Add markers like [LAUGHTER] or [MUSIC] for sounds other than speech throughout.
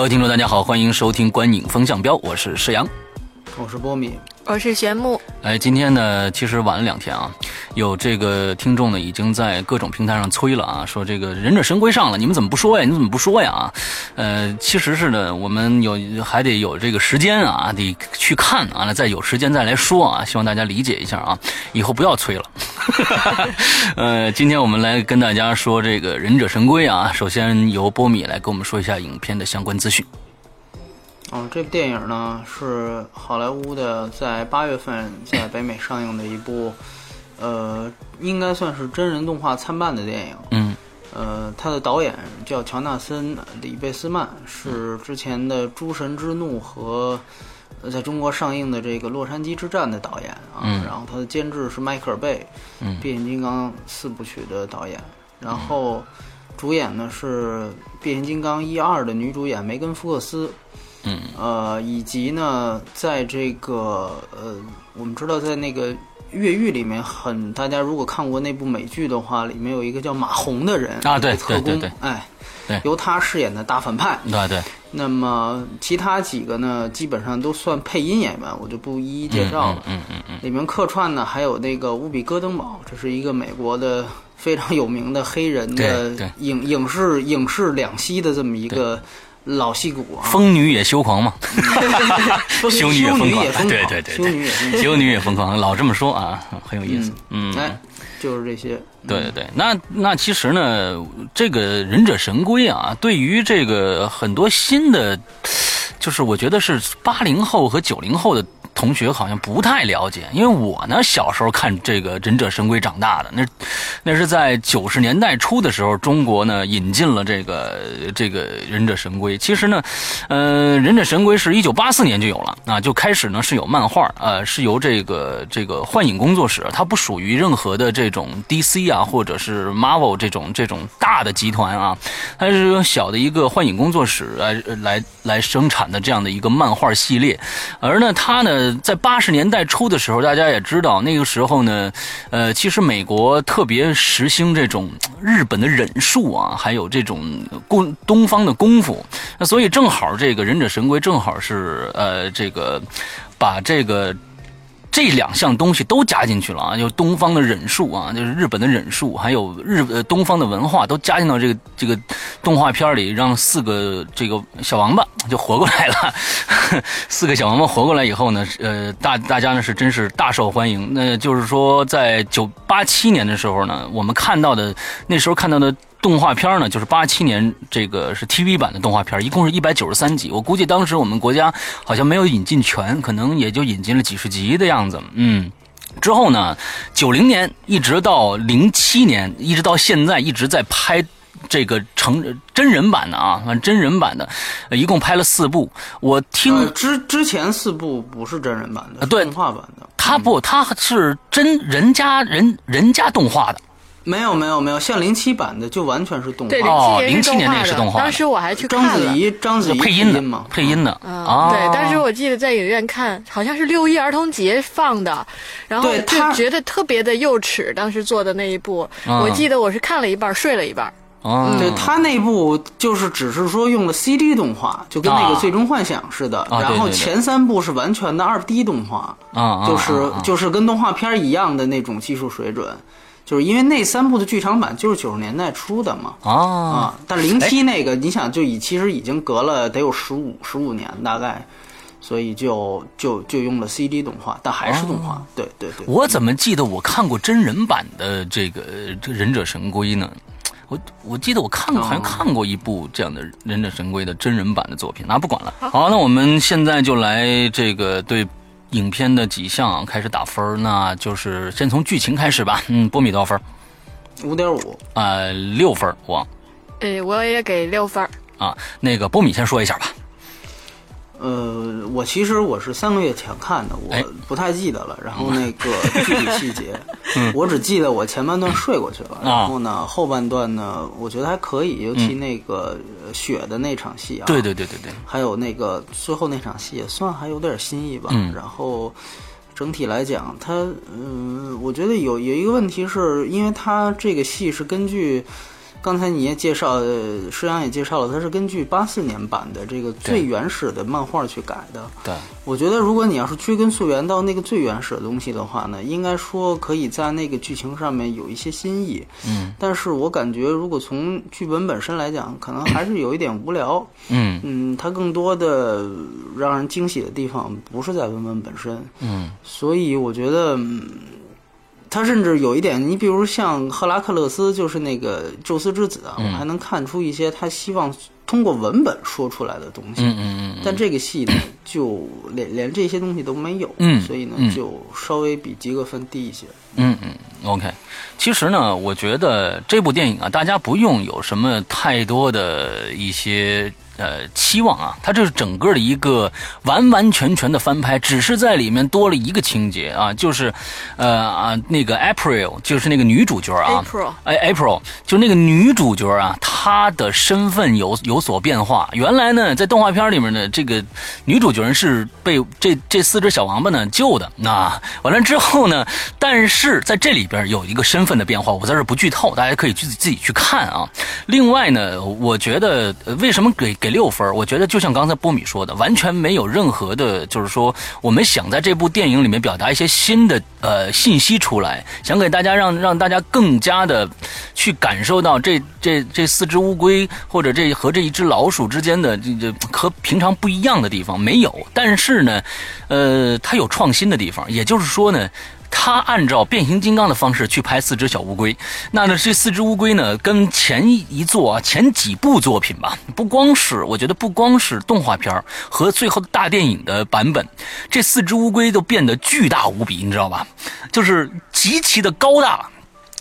各位听众，大家好，欢迎收听《观影风向标》，我是石阳，我是波米，我是玄木。哎，今天呢，其实晚了两天啊，有这个听众呢，已经在各种平台上催了啊，说这个《忍者神龟》上了，你们怎么不说呀？你怎么不说呀？啊，呃，其实是呢，我们有还得有这个时间啊，得去看啊，再有时间再来说啊，希望大家理解一下啊，以后不要催了。[LAUGHS] 呃，今天我们来跟大家说这个《忍者神龟》啊，首先由波米来跟我们说一下影片的相关资讯。哦，这部电影呢是好莱坞的，在八月份在北美上映的一部，呃，应该算是真人动画参半的电影。嗯，呃，他的导演叫乔纳森·里贝斯曼，是之前的《诸神之怒》和在中国上映的这个《洛杉矶之战》的导演啊。嗯。然后他的监制是迈克尔·贝，嗯，变形金刚四部曲的导演。然后主演呢是《变形金刚》一二的女主演梅根·福克斯。嗯，呃，以及呢，在这个呃，我们知道在那个越狱里面，很大家如果看过那部美剧的话，里面有一个叫马红的人啊，对特工，哎，对，由他饰演的大反派，对对。那么其他几个呢，基本上都算配音演员，我就不一一介绍了。嗯嗯嗯。里面客串呢，还有那个乌比戈登堡，这是一个美国的非常有名的黑人的影影视影视两栖的这么一个。老戏骨啊，疯女也羞狂嘛，[LAUGHS] [LAUGHS] 修女也疯狂，对对对，修女也疯狂，修女也疯狂，[LAUGHS] 老这么说啊，很有意思。嗯，哎，就是这些。对对对，那那其实呢，这个忍者神龟啊，对于这个很多新的，就是我觉得是八零后和九零后的。同学好像不太了解，因为我呢小时候看这个《忍者神龟》长大的，那那是在九十年代初的时候，中国呢引进了这个这个《忍者神龟》。其实呢，呃，《忍者神龟》是一九八四年就有了啊，就开始呢是有漫画，呃，是由这个这个幻影工作室，它不属于任何的这种 DC 啊或者是 Marvel 这种这种大的集团啊，它是小的一个幻影工作室来来来生产的这样的一个漫画系列，而呢它呢。在八十年代初的时候，大家也知道，那个时候呢，呃，其实美国特别实行这种日本的忍术啊，还有这种功东方的功夫，那所以正好这个忍者神龟正好是呃这个把这个。这两项东西都加进去了啊，就东方的忍术啊，就是日本的忍术，还有日呃东方的文化都加进到这个这个动画片里，让四个这个小王八就活过来了。[LAUGHS] 四个小王八活过来以后呢，呃，大大家呢是真是大受欢迎。那就是说，在九八七年的时候呢，我们看到的那时候看到的。动画片呢，就是八七年这个是 TV 版的动画片，一共是一百九十三集。我估计当时我们国家好像没有引进全，可能也就引进了几十集的样子。嗯，之后呢，九零年一直到零七年，一直到现在一直在拍这个成真人版的啊，反真人版的，一共拍了四部。我听之之前四部不是真人版的，对，动画版的。他不，他是真人家人人家动画的。没有没有没有，像零七版的就完全是动画。对，零七年那是动画。当时我还去看了。章子怡，章子怡配音的嘛，配音的。啊，对。当时我记得在影院看，好像是六一儿童节放的，然后就觉得特别的幼齿。当时做的那一部，我记得我是看了一半，睡了一半。哦，对他那部就是只是说用了 CD 动画，就跟那个《最终幻想》似的。然后前三部是完全的二 D 动画，啊，就是就是跟动画片一样的那种技术水准。就是因为那三部的剧场版就是九十年代出的嘛，啊，但零七那个你想就已其实已经隔了得有十五十五年大概，所以就就就用了 CD 动画，但还是动画，对对对。我怎么记得我看过真人版的这个这忍者神龟呢？我我记得我看过好像看过一部这样的忍者神龟的真人版的作品，那不管了。好，那我们现在就来这个对。影片的几项开始打分，那就是先从剧情开始吧。[LAUGHS] 嗯，波米多少分？五点五。呃，六分，我。呃，我也给六分。啊。那个波米先说一下吧。呃，我其实我是三个月前看的，我不太记得了。然后那个具体细节，[LAUGHS] 我只记得我前半段睡过去了。然后呢，后半段呢，我觉得还可以，尤其那个雪的那场戏啊，对对对对对，还有那个最后那场戏也算还有点新意吧。然后整体来讲，它嗯，我觉得有有一个问题是因为它这个戏是根据。刚才你也介绍，施阳也介绍了，它是根据八四年版的这个最原始的漫画去改的。对，我觉得如果你要是追根溯源到那个最原始的东西的话呢，应该说可以在那个剧情上面有一些新意。嗯，但是我感觉如果从剧本本身来讲，可能还是有一点无聊。嗯嗯，它更多的让人惊喜的地方不是在文本本身。嗯，所以我觉得。他甚至有一点，你比如像赫拉克勒斯，就是那个宙斯之子啊，我还能看出一些他希望通过文本说出来的东西。嗯嗯嗯。但这个戏呢，就连连这些东西都没有。嗯。所以呢，就稍微比及格分低一些。嗯嗯。OK，其实呢，我觉得这部电影啊，大家不用有什么太多的一些。呃，期望啊，它这是整个的一个完完全全的翻拍，只是在里面多了一个情节啊，就是，呃啊，那个 April 就是那个女主角啊，April，哎，April 就那个女主角啊，她的身份有有所变化。原来呢，在动画片里面呢，这个女主角是被这这四只小王八呢救的。那完了之后呢，但是在这里边有一个身份的变化，我在这不剧透，大家可以自己自己去看啊。另外呢，我觉得为什么给给六分我觉得就像刚才波米说的，完全没有任何的，就是说我们想在这部电影里面表达一些新的呃信息出来，想给大家让让大家更加的去感受到这这这四只乌龟或者这和这一只老鼠之间的这这和平常不一样的地方没有，但是呢，呃，它有创新的地方，也就是说呢。他按照变形金刚的方式去拍四只小乌龟，那呢这四只乌龟呢，跟前一作啊前几部作品吧，不光是我觉得不光是动画片和最后的大电影的版本，这四只乌龟都变得巨大无比，你知道吧？就是极其的高大。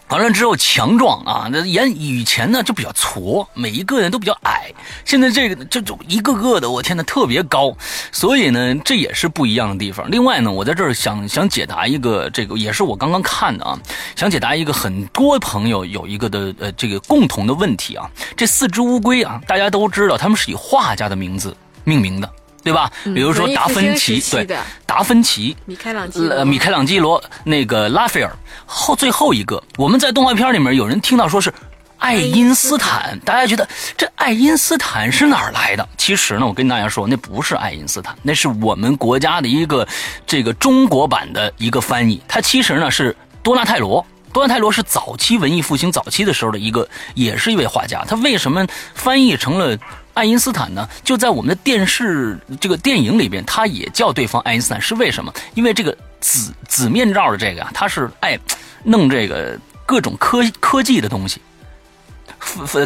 完了之后强壮啊，那演以前呢就比较矬，每一个人都比较矮。现在这个这种一个个的，我天呐，特别高，所以呢这也是不一样的地方。另外呢，我在这儿想想解答一个这个，也是我刚刚看的啊，想解答一个很多朋友有一个的呃这个共同的问题啊。这四只乌龟啊，大家都知道，他们是以画家的名字命名的。对吧？比如说达芬奇，对，达芬奇，米开朗基罗，米开朗基罗，那个拉斐尔，后最后一个，我们在动画片里面有人听到说是爱因斯坦，大家觉得这爱因斯坦是哪儿来的？其实呢，我跟大家说，那不是爱因斯坦，那是我们国家的一个这个中国版的一个翻译，他其实呢是多纳泰罗。多纳泰罗是早期文艺复兴早期的时候的一个，也是一位画家。他为什么翻译成了爱因斯坦呢？就在我们的电视这个电影里边，他也叫对方爱因斯坦，是为什么？因为这个紫紫面罩的这个啊，他是爱弄这个各种科科技的东西，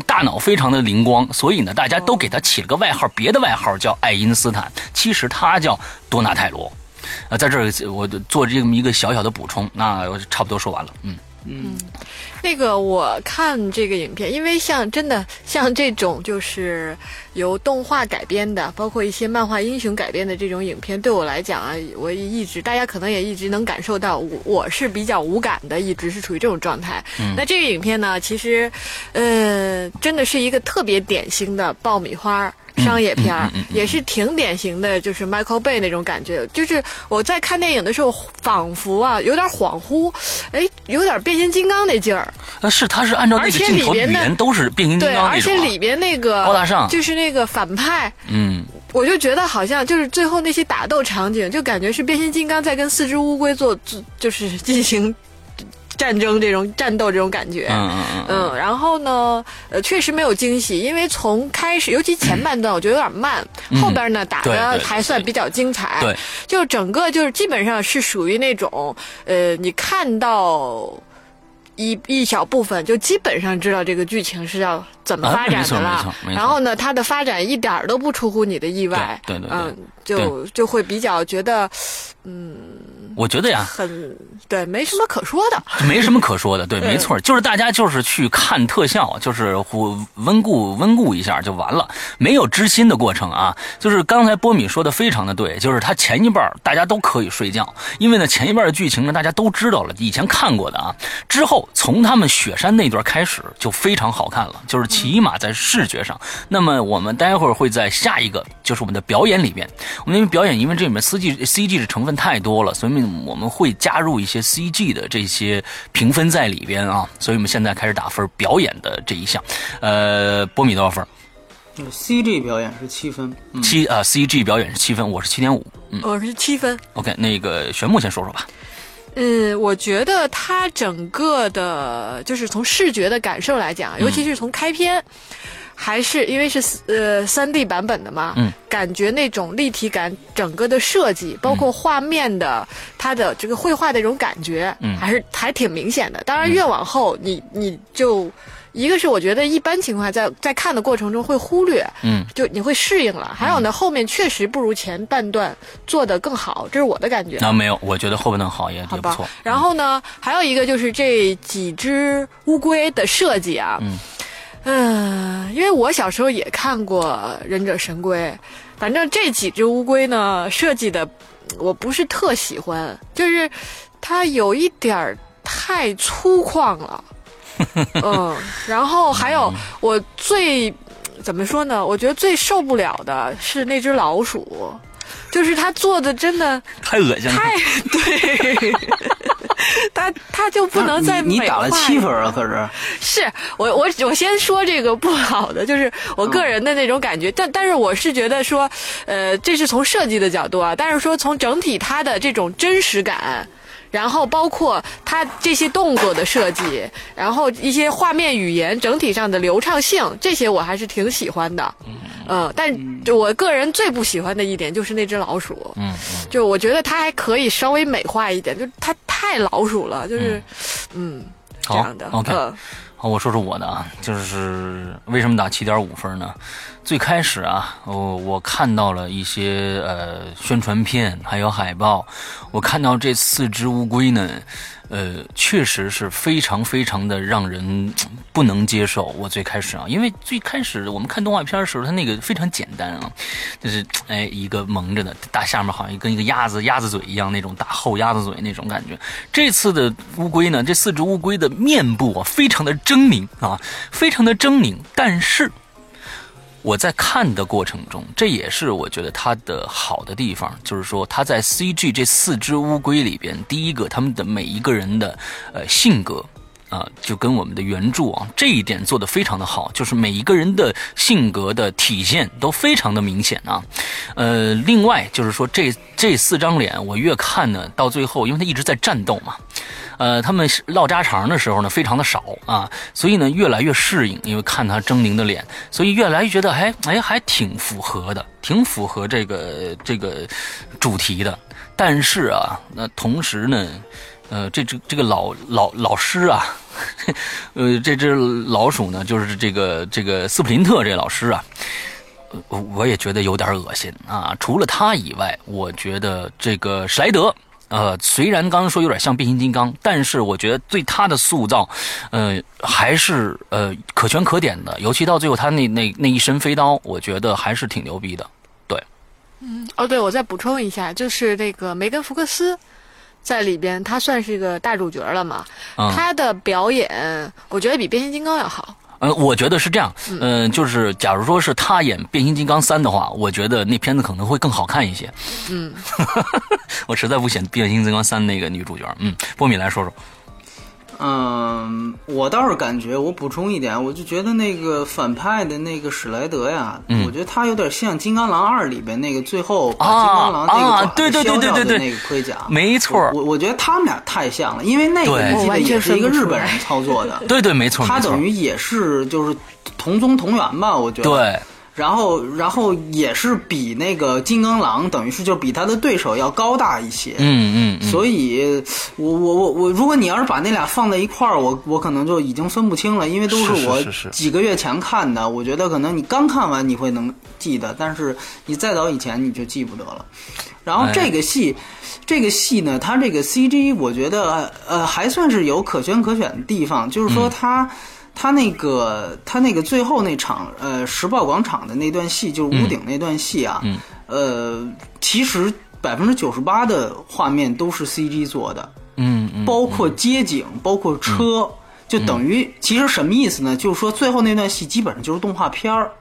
大脑非常的灵光，所以呢，大家都给他起了个外号，别的外号叫爱因斯坦，其实他叫多纳泰罗。啊，在这儿我做这么一个小小的补充，那我差不多说完了，嗯。嗯，那个我看这个影片，因为像真的像这种就是由动画改编的，包括一些漫画英雄改编的这种影片，对我来讲啊，我一直大家可能也一直能感受到，我我是比较无感的，一直是处于这种状态。那这个影片呢，其实，呃，真的是一个特别典型的爆米花。商业片儿也是挺典型的，就是 Michael Bay 那种感觉。就是我在看电影的时候，仿佛啊有点恍惚，哎，有点变形金刚那劲儿。呃，是，他是按照那个镜头语言都是变形金刚对，而且里边那个高大上，就是那个反派，嗯，我就觉得好像就是最后那些打斗场景，就感觉是变形金刚在跟四只乌龟做，就是进行。战争这种战斗这种感觉，嗯嗯嗯，然后呢，呃，确实没有惊喜，因为从开始，尤其前半段我觉得有点慢，后边呢打的还算比较精彩，对，就整个就是基本上是属于那种，呃，你看到一一小部分，就基本上知道这个剧情是要怎么发展的了，然后呢，它的发展一点都不出乎你的意外，对对，嗯，就就会比较觉得，嗯。我觉得呀，很对，没什么可说的，没什么可说的，[LAUGHS] 对，没错，就是大家就是去看特效，就是温故温故一下就完了，没有知心的过程啊。就是刚才波米说的非常的对，就是他前一半大家都可以睡觉，因为呢前一半的剧情呢大家都知道了，以前看过的啊。之后从他们雪山那段开始就非常好看了，就是起码在视觉上。那么我们待会儿会在下一个就是我们的表演里边，我们因为表演因为这里面 CG CG 的成分太多了，所以我们会加入一些 CG 的这些评分在里边啊。所以我们现在开始打分，表演的这一项，呃，波米多少分？CG 表演是七分，七啊，CG 表演是七分，我是七点五，嗯，我是七分。OK，那个玄牧先说说吧。嗯，我觉得它整个的，就是从视觉的感受来讲，尤其是从开篇。还是因为是呃三 D 版本的嘛，嗯，感觉那种立体感，整个的设计，包括画面的它的这个绘画的这种感觉，嗯，还是还挺明显的。当然越往后，你你就一个是我觉得一般情况在在看的过程中会忽略，嗯，就你会适应了。还有呢，后面确实不如前半段做的更好，这是我的感觉。那没有，我觉得后半段好也也不错。然后呢，还有一个就是这几只乌龟的设计啊，嗯。嗯，因为我小时候也看过《忍者神龟》，反正这几只乌龟呢设计的我不是特喜欢，就是它有一点儿太粗犷了。[LAUGHS] 嗯，然后还有我最怎么说呢？我觉得最受不了的是那只老鼠，就是他做的真的太恶心了，太 [LAUGHS] 对。[LAUGHS] 他他就不能再你打了七分啊？可是是我我我先说这个不好的，就是我个人的那种感觉。但但是我是觉得说，呃，这是从设计的角度啊。但是说从整体它的这种真实感。然后包括它这些动作的设计，然后一些画面语言整体上的流畅性，这些我还是挺喜欢的。嗯，但我个人最不喜欢的一点就是那只老鼠。嗯，就我觉得它还可以稍微美化一点，就它太老鼠了，就是，嗯，这样的。OK，好，我说说我的啊，就是为什么打七点五分呢？最开始啊，我我看到了一些呃宣传片，还有海报。我看到这四只乌龟呢，呃，确实是非常非常的让人不能接受。我最开始啊，因为最开始我们看动画片的时候，它那个非常简单啊，就是哎一个蒙着的大下面好像跟一个鸭子鸭子嘴一样那种大厚鸭子嘴那种感觉。这次的乌龟呢，这四只乌龟的面部啊非常的狰狞啊，非常的狰狞，但是。我在看的过程中，这也是我觉得它的好的地方，就是说它在 CG 这四只乌龟里边，第一个他们的每一个人的呃性格啊，就跟我们的原著啊这一点做得非常的好，就是每一个人的性格的体现都非常的明显啊。呃，另外就是说这这四张脸，我越看呢，到最后，因为它一直在战斗嘛。呃，他们唠家常的时候呢，非常的少啊，所以呢，越来越适应，因为看他狰狞的脸，所以越来越觉得，哎哎，还挺符合的，挺符合这个这个主题的。但是啊，那同时呢，呃，这只这个老老老师啊，呃，[LAUGHS] 这只老鼠呢，就是这个这个斯普林特这老师啊，我也觉得有点恶心啊。除了他以外，我觉得这个史莱德。呃，虽然刚刚说有点像变形金刚，但是我觉得对他的塑造，呃，还是呃可圈可点的。尤其到最后他那那那一身飞刀，我觉得还是挺牛逼的。对，嗯，哦，对，我再补充一下，就是那个梅根·福克斯在里边，他算是一个大主角了嘛。他的表演，我觉得比变形金刚要好。嗯，我觉得是这样。嗯，就是假如说是他演变形金刚三的话，我觉得那片子可能会更好看一些。嗯，[LAUGHS] 我实在不选变形金刚三那个女主角。嗯，波米来说说。嗯，我倒是感觉，我补充一点，我就觉得那个反派的那个史莱德呀，我觉得他有点像《金刚狼二》里边那个最后把金刚狼那个对削掉的那个盔甲，没错。我我觉得他们俩太像了，因为那个我记得也是一个日本人操作的，对对没错，他等于也是就是同宗同源吧，我觉得。对。然后，然后也是比那个金刚狼，等于是就比他的对手要高大一些。嗯嗯。所以，我我我我，如果你要是把那俩放在一块儿，我我可能就已经分不清了，因为都是我几个月前看的。我觉得可能你刚看完你会能记得，但是你再早以前你就记不得了。然后这个戏，这个戏呢，它这个 CG 我觉得呃还算是有可圈可选的地方，就是说它。他那个，他那个最后那场，呃，时报广场的那段戏，就是屋顶那段戏啊，呃，其实百分之九十八的画面都是 CG 做的，嗯嗯，包括街景，包括车，就等于其实什么意思呢？就是说最后那段戏基本上就是动画片儿，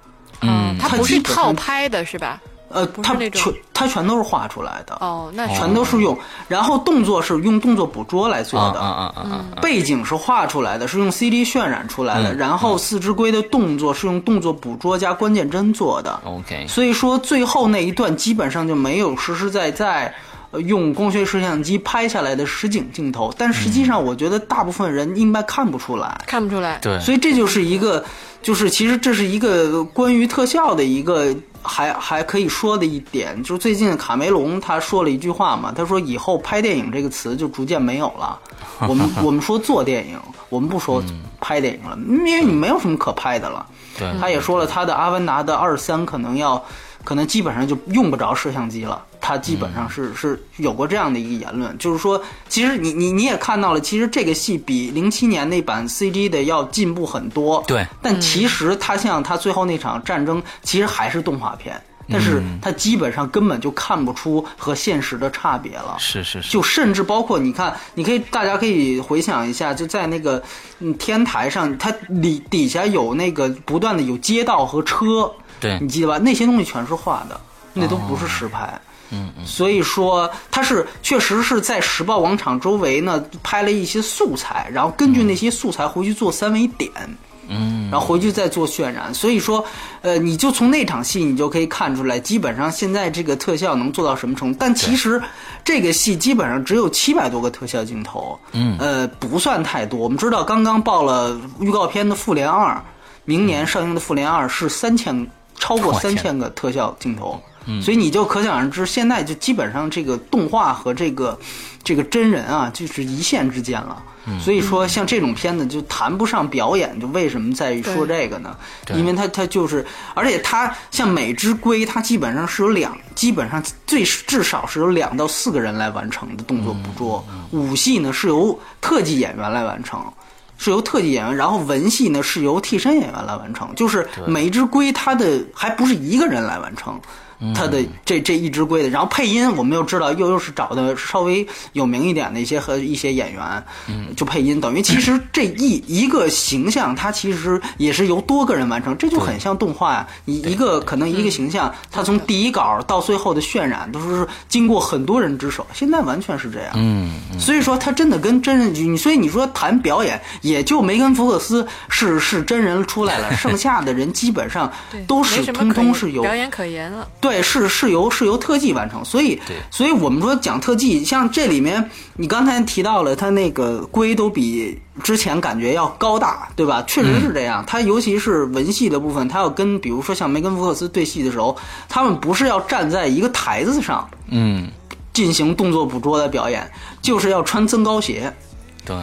嗯，它不是套拍的是吧？呃，它全它全都是画出来的哦，那全都是用，然后动作是用动作捕捉来做的，啊啊啊背景是画出来的，是用 CD 渲染出来的，然后四只龟的动作是用动作捕捉加关键帧做的，OK，所以说最后那一段基本上就没有实实在在用光学摄像机拍下来的实景镜头，但实际上我觉得大部分人应该看不出来，看不出来，对，所以这就是一个，就是其实这是一个关于特效的一个。还还可以说的一点，就是最近卡梅隆他说了一句话嘛，他说以后拍电影这个词就逐渐没有了。我们 [LAUGHS] 我们说做电影，我们不说拍电影了，因为你没有什么可拍的了。对，他也说了，他的《阿凡达》的二三可能要，可能基本上就用不着摄像机了。他基本上是是有过这样的一个言论，就是说，其实你你你也看到了，其实这个戏比零七年那版 CG 的要进步很多。对，但其实他像他最后那场战争，其实还是动画片，但是它基本上根本就看不出和现实的差别了。是是是，就甚至包括你看，你可以大家可以回想一下，就在那个嗯天台上，它里底下有那个不断的有街道和车，对。你记得吧？那些东西全是画的，那都不是实拍。嗯嗯，所以说他是确实是在时报广场周围呢拍了一些素材，然后根据那些素材回去做三维点，嗯，然后回去再做渲染。所以说，呃，你就从那场戏你就可以看出来，基本上现在这个特效能做到什么程度。但其实这个戏基本上只有七百多个特效镜头，嗯，呃，不算太多。我们知道刚刚报了预告片的《复联二》，明年上映的《复联二》是三千超过三千个特效镜头。所以你就可想而知，现在就基本上这个动画和这个这个真人啊，就是一线之间了。所以说，像这种片子就谈不上表演，就为什么在于说这个呢？因为它它就是，而且它像每只龟，它基本上是有两，基本上最至少是有两到四个人来完成的动作捕捉。武戏呢是由特技演员来完成，是由特技演员，然后文戏呢是由替身演员来完成。就是每一只龟，它的还不是一个人来完成。他的这这一只龟的，然后配音我们又知道又又是找的稍微有名一点的一些和一些演员，就配音，等于其实这一一个形象，它其实也是由多个人完成，这就很像动画呀。一一个可能一个形象，它从第一稿到最后的渲染都是经过很多人之手，现在完全是这样。嗯，所以说他真的跟真人，你所以你说谈表演，也就梅根·福克斯是是真人出来了，[LAUGHS] 剩下的人基本上都是通通是有表演可言了。对。对，是是由是由特技完成，所以，所以我们说讲特技，像这里面你刚才提到了，它那个龟都比之前感觉要高大，对吧？确实是这样。它尤其是文戏的部分，它要跟比如说像梅根福克斯对戏的时候，他们不是要站在一个台子上，嗯，进行动作捕捉的表演，就是要穿增高鞋，对。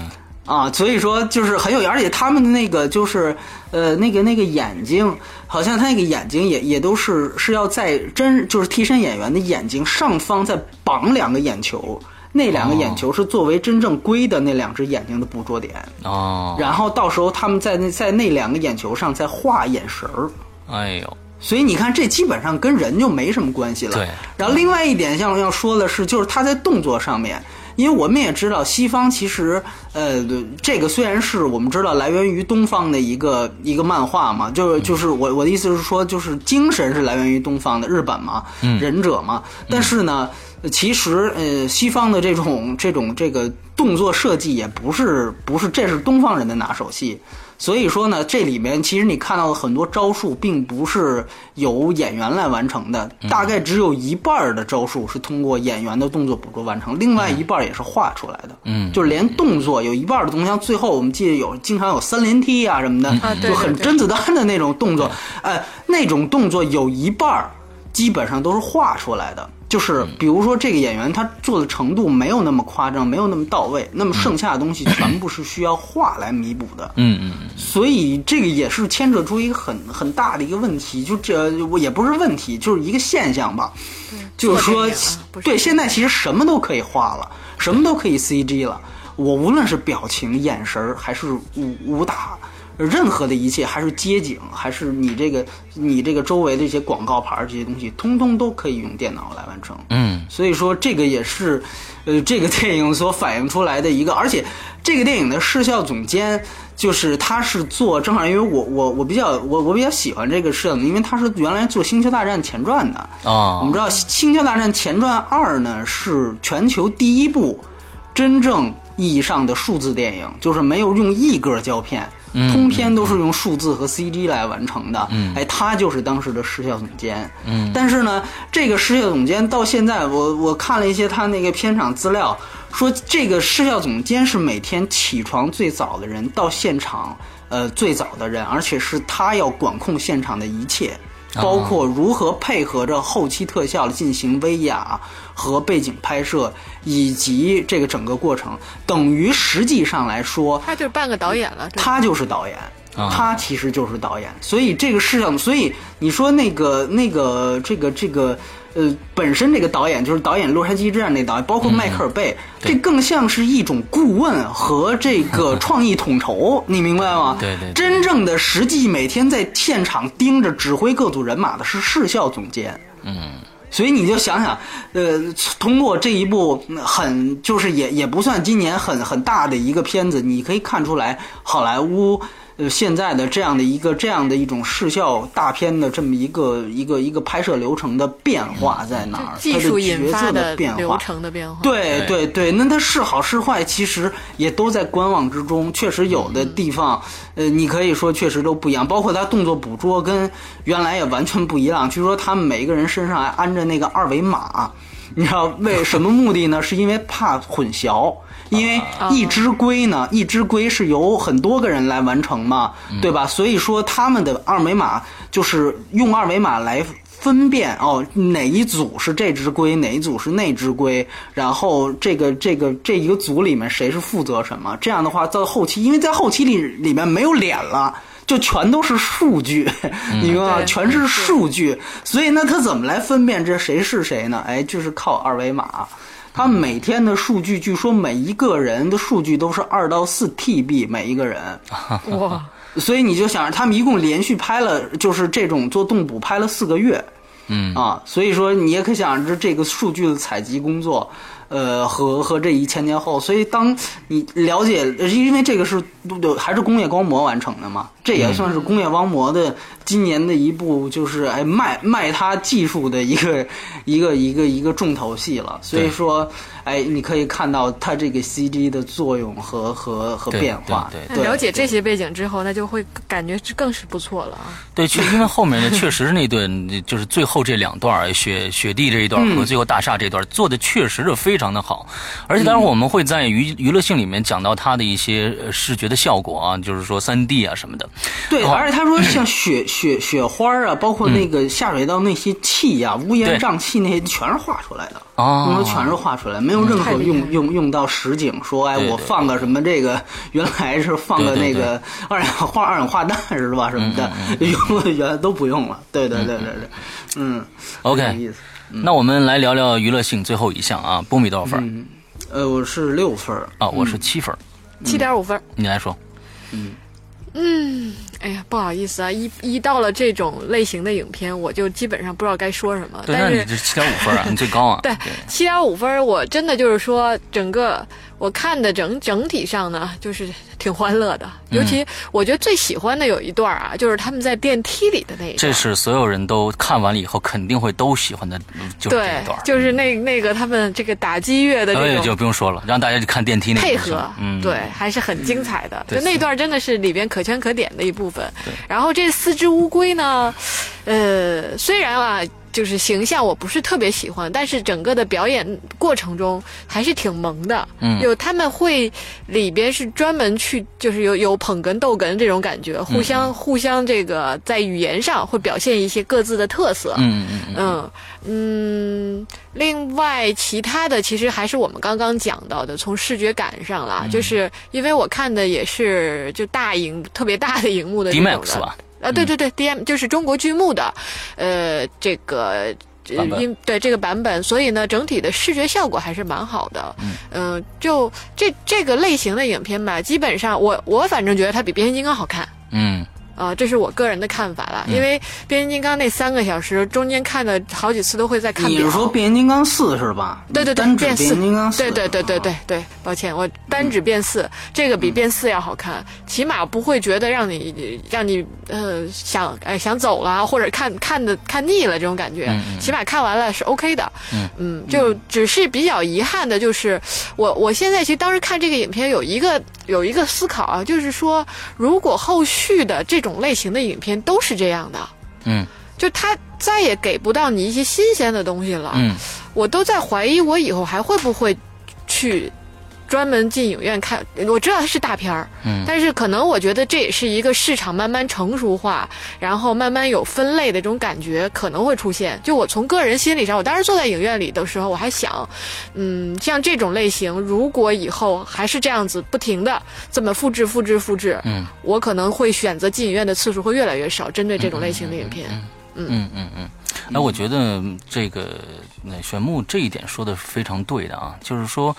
啊，所以说就是很有，而且他们的那个就是，呃，那个那个眼睛，好像他那个眼睛也也都是是要在真就是替身演员的眼睛上方再绑两个眼球，那两个眼球是作为真正龟的那两只眼睛的捕捉点哦，然后到时候他们在那在那两个眼球上再画眼神儿，哎呦，所以你看这基本上跟人就没什么关系了。对，然后另外一点像要说的是，就是他在动作上面。因为我们也知道，西方其实，呃，这个虽然是我们知道来源于东方的一个一个漫画嘛，就是就是我我的意思是说，就是精神是来源于东方的日本嘛，忍者嘛，但是呢，其实呃，西方的这种这种这个动作设计也不是不是，这是东方人的拿手戏。所以说呢，这里面其实你看到的很多招数，并不是由演员来完成的，大概只有一半的招数是通过演员的动作捕捉完成，另外一半也是画出来的。嗯，就是连动作有一半的东西，像最后我们记得有经常有三连踢啊什么的，就很甄子丹的那种动作，呃，那种动作有一半基本上都是画出来的。就是比如说这个演员他做的程度没有那么夸张，没有那么到位，那么剩下的东西全部是需要画来弥补的。嗯嗯所以这个也是牵扯出一个很很大的一个问题，就这我也不是问题，就是一个现象吧。就是说，对，现在其实什么都可以画了，什么都可以 CG 了。我无论是表情、眼神还是武武打。任何的一切，还是街景，还是你这个你这个周围的一些广告牌这些东西，通通都可以用电脑来完成。嗯，所以说这个也是，呃，这个电影所反映出来的一个，而且这个电影的视效总监就是他是做，正好因为我我我比较我我比较喜欢这个摄影，因为他是原来做《星球大战前传》的啊。我们知道《星球大战前传二》呢是全球第一部真正意义上的数字电影，就是没有用一格胶片。通篇都是用数字和 CG 来完成的，嗯哎，他就是当时的失效总监。嗯，但是呢，这个失效总监到现在，我我看了一些他那个片场资料，说这个失效总监是每天起床最早的人，到现场呃最早的人，而且是他要管控现场的一切。包括如何配合着后期特效进行威亚和背景拍摄，以及这个整个过程，等于实际上来说，他就是半个导演了。他就是导演，他其实就是导演。所以这个事情，所以你说那个那个这个这个。呃，本身这个导演就是导演《洛杉矶之战》那导演，包括迈克尔贝，这更像是一种顾问和这个 [LAUGHS] 创意统筹，你明白吗？对对。真正的实际每天在现场盯着指挥各组人马的是视效总监。嗯。所以你就想想，呃，通过这一部很就是也也不算今年很很大的一个片子，你可以看出来好莱坞。呃，现在的这样的一个这样的一种视效大片的这么一个一个一个拍摄流程的变化在哪儿？技术引发的变化，流程的变化。对对对，那它是好是坏，其实也都在观望之中。确实有的地方，呃，你可以说确实都不一样，包括它动作捕捉跟原来也完全不一样。据说他们每一个人身上还安着那个二维码，你知道为什么目的呢？是因为怕混淆。因为一只龟呢，一只龟是由很多个人来完成嘛，对吧？所以说他们的二维码就是用二维码来分辨哦，哪一组是这只龟，哪一组是那只龟，然后这个这个这一个组里面谁是负责什么？这样的话，到后期，因为在后期里里面没有脸了，就全都是数据，[LAUGHS] 你明白吗？全是数据，所以那他怎么来分辨这谁是谁呢？哎，就是靠二维码。他每天的数据，据说每一个人的数据都是二到四 TB [LAUGHS] 每一个人，哇！所以你就想，他们一共连续拍了，就是这种做动捕拍了四个月，嗯啊，所以说你也可想而知这个数据的采集工作。呃，和和这一千年后，所以当你了解，因为这个是还是工业光魔完成的嘛，这也算是工业王魔的今年的一部，就是哎卖卖他技术的一个一个一个一个重头戏了。所以说，哎，你可以看到它这个 CG 的作用和和和变化。对，了解这些背景之后，那就会感觉更是不错了啊。对，确因为后面呢，确实那段 [LAUGHS] 就是最后这两段雪雪地这一段和最后大厦这段做的确实是非。非常的好，而且待会儿我们会在娱娱乐性里面讲到它的一些视觉的效果啊，就是说三 D 啊什么的。对，而且他说像雪 [LAUGHS] 雪雪花啊，包括那个下水道那些气呀、乌烟瘴气那些，全是画出来的。哦，全是画出来，没有任何用用用到实景。说哎，我放个什么这个，[LAUGHS] 原来是放个那个二氧化二氧化氮是吧？什么的，用原来都不用了。对对对对对，嗯，OK。那我们来聊聊娱乐性最后一项啊，波米多少分？呃，我是六分啊，我是七分，七点五分。你来说。嗯，嗯，哎呀，不好意思啊，一一到了这种类型的影片，我就基本上不知道该说什么。对，那你这七点五分啊，你最高啊。对，七点五分，我真的就是说整个。我看的整整体上呢，就是挺欢乐的。尤其我觉得最喜欢的有一段啊，就是他们在电梯里的那一段。这是所有人都看完了以后肯定会都喜欢的，就是这一段。就是那那个他们这个打击乐的那种，就不用说了，让大家去看电梯那配合，嗯，对，还是很精彩的。就那段真的是里边可圈可点的一部分。然后这四只乌龟呢，呃，虽然啊。就是形象我不是特别喜欢，但是整个的表演过程中还是挺萌的。嗯，有他们会里边是专门去，就是有有捧哏逗哏这种感觉，互相互相这个在语言上会表现一些各自的特色。嗯嗯嗯嗯。另外，其他的其实还是我们刚刚讲到的，从视觉感上啦，就是因为我看的也是就大荧特别大的荧幕的这种的。呃，对对对，D M 就是中国剧目的，呃，这个音对这个版本，所以呢，整体的视觉效果还是蛮好的。嗯，就这这个类型的影片吧，基本上我我反正觉得它比变形金刚好看。嗯。啊，这是我个人的看法了，因为变形金刚那三个小时中间看的好几次都会在看。你是说变形金刚四是吧？对对对，变形金刚四。对对对对对对，抱歉，我单指变四，这个比变四要好看，起码不会觉得让你让你呃想哎想走了，或者看看的看腻了这种感觉，起码看完了是 OK 的。嗯嗯，就只是比较遗憾的就是，我我现在其实当时看这个影片有一个有一个思考啊，就是说如果后续的这种。种类型的影片都是这样的，嗯，就他再也给不到你一些新鲜的东西了，嗯，我都在怀疑我以后还会不会去。专门进影院看，我知道它是大片儿，嗯，但是可能我觉得这也是一个市场慢慢成熟化，然后慢慢有分类的这种感觉可能会出现。就我从个人心理上，我当时坐在影院里的时候，我还想，嗯，像这种类型，如果以后还是这样子不停的这么复制、复制、复制，嗯，我可能会选择进影院的次数会越来越少。针对这种类型的影片，嗯嗯嗯嗯，那我觉得这个。那玄木这一点说的非常对的啊，就是说，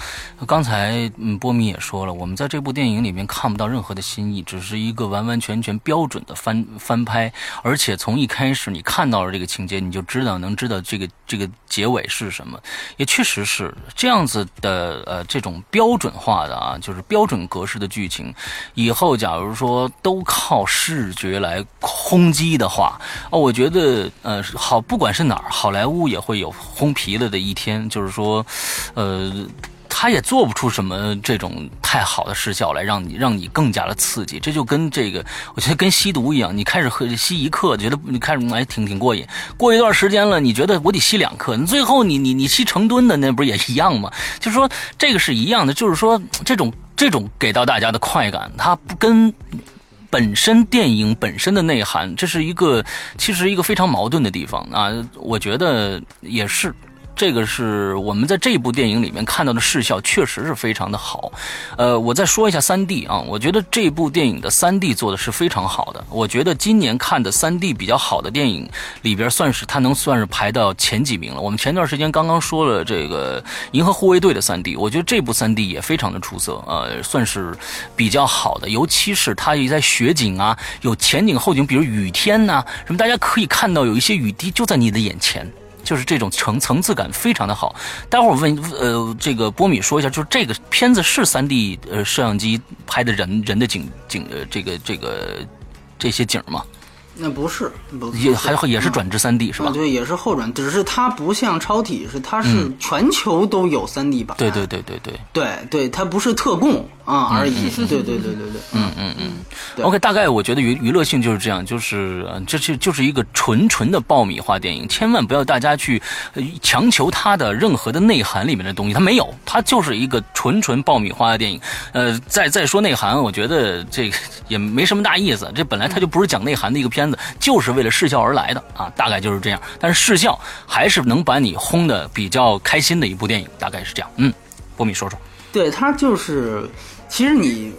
刚才嗯波米也说了，我们在这部电影里面看不到任何的新意，只是一个完完全全标准的翻翻拍，而且从一开始你看到了这个情节，你就知道能知道这个这个结尾是什么，也确实是这样子的呃这种标准化的啊，就是标准格式的剧情，以后假如说都靠视觉来轰击的话，哦，我觉得呃好，不管是哪儿，好莱坞也会有轰。皮了的一天，就是说，呃，他也做不出什么这种太好的视效来，让你让你更加的刺激。这就跟这个，我觉得跟吸毒一样，你开始喝吸一克，觉得你开始哎挺挺过瘾，过一段时间了，你觉得我得吸两克，你最后你你你吸成吨的，那不是也一样吗？就是说这个是一样的，就是说这种这种给到大家的快感，它不跟。本身电影本身的内涵，这是一个其实一个非常矛盾的地方啊，我觉得也是。这个是我们在这部电影里面看到的视效，确实是非常的好。呃，我再说一下三 D 啊，我觉得这部电影的三 D 做的是非常好的。我觉得今年看的三 D 比较好的电影里边，算是它能算是排到前几名了。我们前段时间刚刚说了这个《银河护卫队》的三 D，我觉得这部三 D 也非常的出色，呃，算是比较好的。尤其是它也在雪景啊，有前景后景，比如雨天呐什么，大家可以看到有一些雨滴就在你的眼前。就是这种层层次感非常的好。待会儿问呃，这个波米说一下，就是这个片子是三 D 呃摄像机拍的人人的景景呃这个这个这些景吗？那不是，也还也是转至三 D 是吧？对，也是后转，只是它不像超体，是它是全球都有三 D 版。对对对对对对对，它不是特供。啊而已，对对对对对，嗯嗯嗯，OK，大概我觉得娱娱乐性就是这样，就是这是就是一个纯纯的爆米花电影，千万不要大家去强求它的任何的内涵里面的东西，它没有，它就是一个纯纯爆米花的电影。呃，再再说内涵，我觉得这个也没什么大意思，这本来它就不是讲内涵的一个片子，就是为了视效而来的啊，大概就是这样。但是视效还是能把你轰的比较开心的一部电影，大概是这样。嗯，波米说说，对他就是。其实你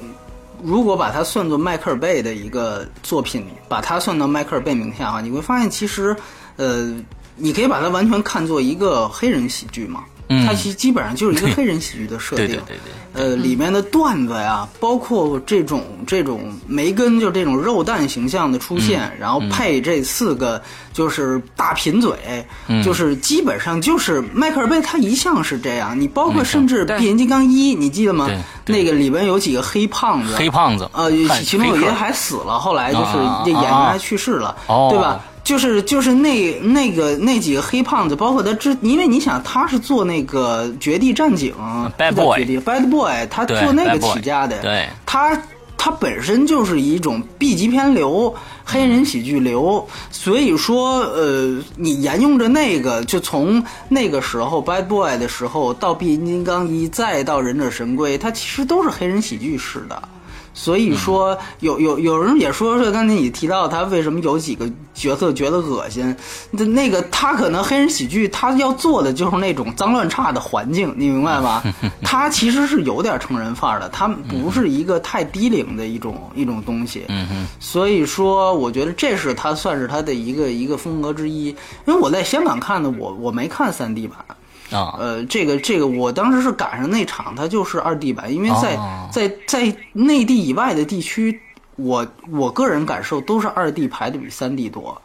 如果把它算作迈克尔贝的一个作品，把它算到迈克尔贝名下啊，你会发现其实，呃，你可以把它完全看作一个黑人喜剧嘛。它其实基本上就是一个黑人喜剧的设定。[LAUGHS] 对对对对。呃，里面的段子呀，包括这种这种梅根就这种肉蛋形象的出现，然后配这四个就是大贫嘴，就是基本上就是迈克尔贝他一向是这样。你包括甚至变形金刚一，你记得吗？那个里边有几个黑胖子，黑胖子，呃，其中有一个还死了，后来就是这演员还去世了，对吧？就是就是那那个那几个黑胖子，包括他之，因为你想他是做那个《绝地战警》，Bad Boy，Bad Boy，他做那个起家的，对，他他本身就是一种 B 级片流，黑人喜剧流，所以说呃，你沿用着那个，就从那个时候 Bad Boy 的时候到变形金刚一，再到忍者神龟，它其实都是黑人喜剧式的。所以说，有有有人也说说，刚才你提到他为什么有几个角色觉得恶心，那那个他可能黑人喜剧他要做的就是那种脏乱差的环境，你明白吧？[LAUGHS] 他其实是有点成人范儿的，他不是一个太低龄的一种一种东西。所以说，我觉得这是他算是他的一个一个风格之一。因为我在香港看的，我我没看三 D 版。啊，呃，这个这个，我当时是赶上那场，它就是二 D 版，因为在在在内地以外的地区，我我个人感受都是二 D 排的比三 D 多，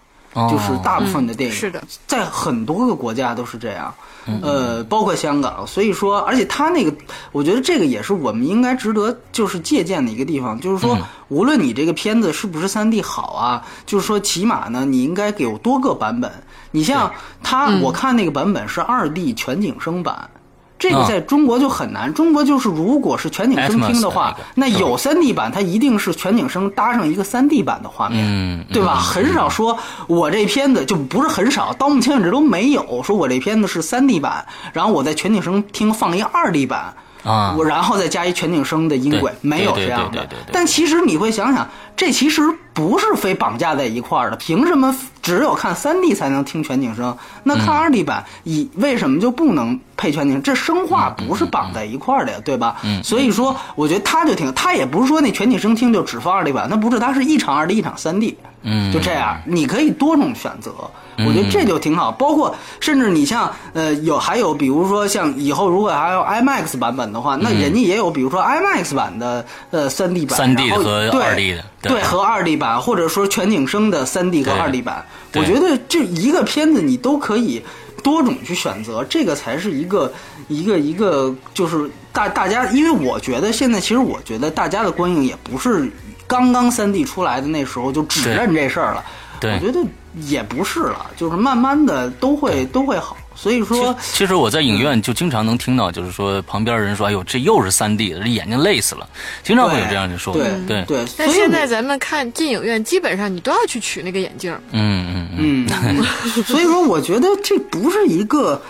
就是大部分的电影是的，在很多个国家都是这样，呃，包括香港，所以说，而且他那个，我觉得这个也是我们应该值得就是借鉴的一个地方，就是说，无论你这个片子是不是三 D 好啊，就是说，起码呢，你应该给我多个版本。你像他，我看那个版本是二 D 全景声版，这个在中国就很难。中国就是如果是全景声听的话，那有三 D 版，它一定是全景声搭上一个三 D 版的画面，对吧？很少说我这片子就不是很少，到目前为止都没有说我这片子是三 D 版，然后我在全景声听放一二 D 版。啊，我然后再加一全景声的音轨，没有这样的。但其实你会想想，这其实不是非绑架在一块儿的。凭什么只有看三 D 才能听全景声？那看二 D 版，以为什么就不能配全景？这声画不是绑在一块儿的呀，对吧？所以说，我觉得他就挺，他也不是说那全景声听就只放二 D 版，那不是，他是一场二 D，一场三 D，嗯，就这样，你可以多种选择。我觉得这就挺好，包括甚至你像呃有还有比如说像以后如果还有 IMAX 版本的话，那人家也有比如说 IMAX 版的呃三 D 版，三 D 和二 D 的对。和二 D 版，或者说全景声的三 D 和二 D 版，我觉得这一个片子你都可以多种去选择，这个才是一个一个一个就是大大家，因为我觉得现在其实我觉得大家的观影也不是刚刚三 D 出来的那时候就只认这事儿了，我觉得。也不是了，就是慢慢的都会都会好，所以说，其实我在影院就经常能听到，就是说旁边人说：“哎呦，这又是三 D 的，这眼睛累死了。”经常会有这样的说法。对对。但现在咱们看进影院，基本上你都要去取那个眼镜。嗯嗯嗯。[LAUGHS] 所以说，我觉得这不是一个。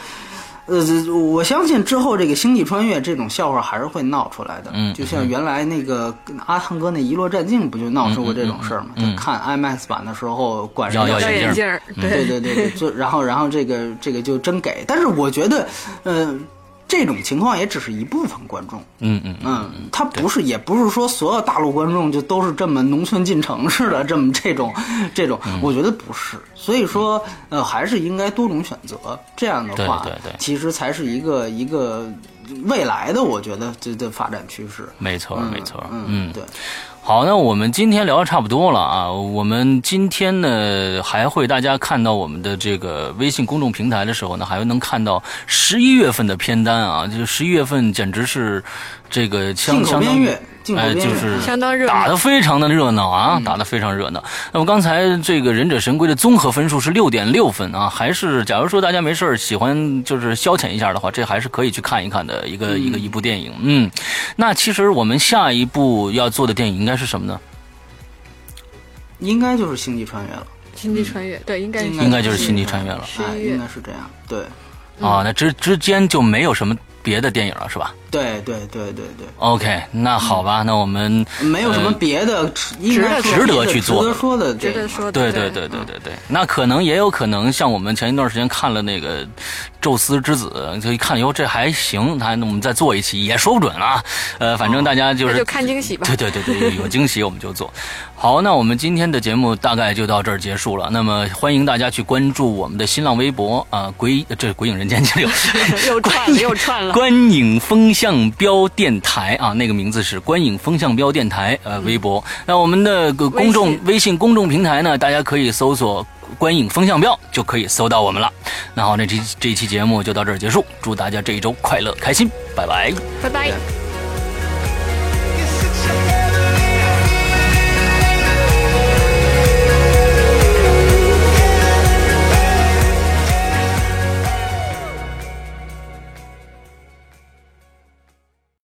呃，我相信之后这个星际穿越这种笑话还是会闹出来的。嗯，就像原来那个阿汤哥那遗落战境不就闹出过这种事儿吗？就看 IMAX 版的时候，管人要眼镜对对对对，[LAUGHS] 就然后然后这个这个就真给。但是我觉得，呃。这种情况也只是一部分观众，嗯嗯嗯，他不是，也不是说所有大陆观众就都是这么农村进城似的，这么这种，[LAUGHS] 这种，我觉得不是。所以说，呃，还是应该多种选择，这样的话，对对对，其实才是一个一个未来的，我觉得这的发展趋势。没错，没错，嗯，对。好，那我们今天聊的差不多了啊。我们今天呢，还会大家看到我们的这个微信公众平台的时候呢，还能看到十一月份的片单啊。就是十一月份简直是这个相相当。哎，就是相当热，打的非常的热闹啊，打的非常热闹。那么刚才这个忍者神龟的综合分数是六点六分啊，还是假如说大家没事喜欢就是消遣一下的话，这还是可以去看一看的一个一个一部电影。嗯，那其实我们下一部要做的电影应该是什么呢？应该就是星际穿越了。星际穿越，对，应该应该就是星际穿越了。哎应该是这样，对。啊，那之之间就没有什么。别的电影了，是吧？对对对对对。OK，那好吧，那我们没有什么别的值得值得去做、值得说的、值得说的。对对对对对对，那可能也有可能像我们前一段时间看了那个《宙斯之子》，就一看以后这还行，他我们再做一期也说不准啊。呃，反正大家就是就看惊喜吧。对对对对，有惊喜我们就做。好，那我们今天的节目大概就到这儿结束了。那么欢迎大家去关注我们的新浪微博啊，鬼这鬼影人间七六 [LAUGHS] 又串了又串了，观影风向标电台啊，那个名字是观影风向标电台呃微博。那我们的个公众微信公众平台呢，大家可以搜索观影风向标就可以搜到我们了。那好，那这这一期节目就到这儿结束，祝大家这一周快乐开心，拜拜，拜拜。